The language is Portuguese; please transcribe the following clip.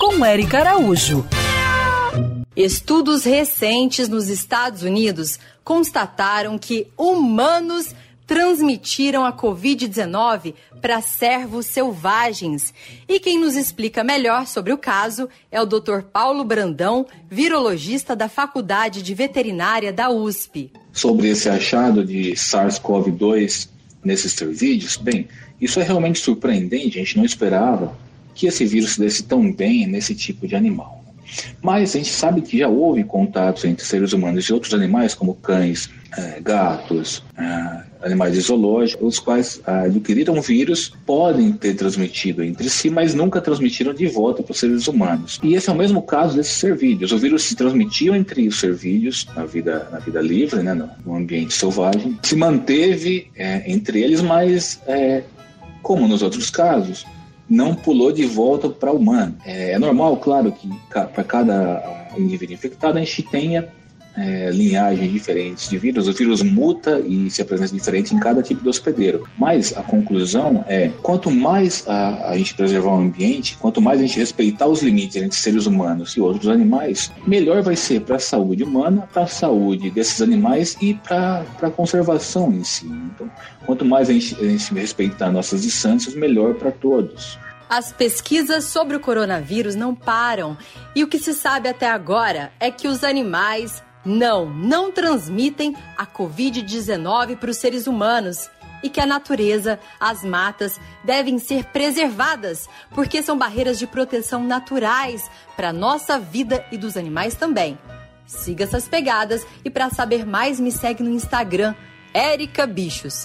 Com Eric Araújo. Estudos recentes nos Estados Unidos constataram que humanos transmitiram a Covid-19 para servos selvagens. E quem nos explica melhor sobre o caso é o Dr. Paulo Brandão, virologista da Faculdade de Veterinária da USP. Sobre esse achado de SARS-CoV-2 nesses vídeos, bem, isso é realmente surpreendente, a gente não esperava que esse vírus se desse tão bem nesse tipo de animal. Mas a gente sabe que já houve contatos entre seres humanos e outros animais, como cães, é, gatos, é, animais zoológicos, os quais ah, adquiriram vírus, podem ter transmitido entre si, mas nunca transmitiram de volta para os seres humanos. E esse é o mesmo caso desses cervídeos. O vírus se transmitiu entre os cervídeos na vida, na vida livre, né, no ambiente selvagem, se manteve é, entre eles, mas é, como nos outros casos, não pulou de volta para o humano. É, é normal, claro, que para cada indivíduo infectado a gente tenha é, linhagens diferentes de vírus, o vírus muta e se apresenta diferente em cada tipo de hospedeiro. Mas a conclusão é: quanto mais a, a gente preservar o ambiente, quanto mais a gente respeitar os limites entre seres humanos e outros animais, melhor vai ser para a saúde humana, para a saúde desses animais e para a conservação em si. Então, quanto mais a gente, a gente respeitar nossas distâncias, melhor para todos. As pesquisas sobre o coronavírus não param e o que se sabe até agora é que os animais não, não transmitem a Covid-19 para os seres humanos e que a natureza, as matas, devem ser preservadas, porque são barreiras de proteção naturais para a nossa vida e dos animais também. Siga essas pegadas e para saber mais me segue no Instagram, Erica Bichos.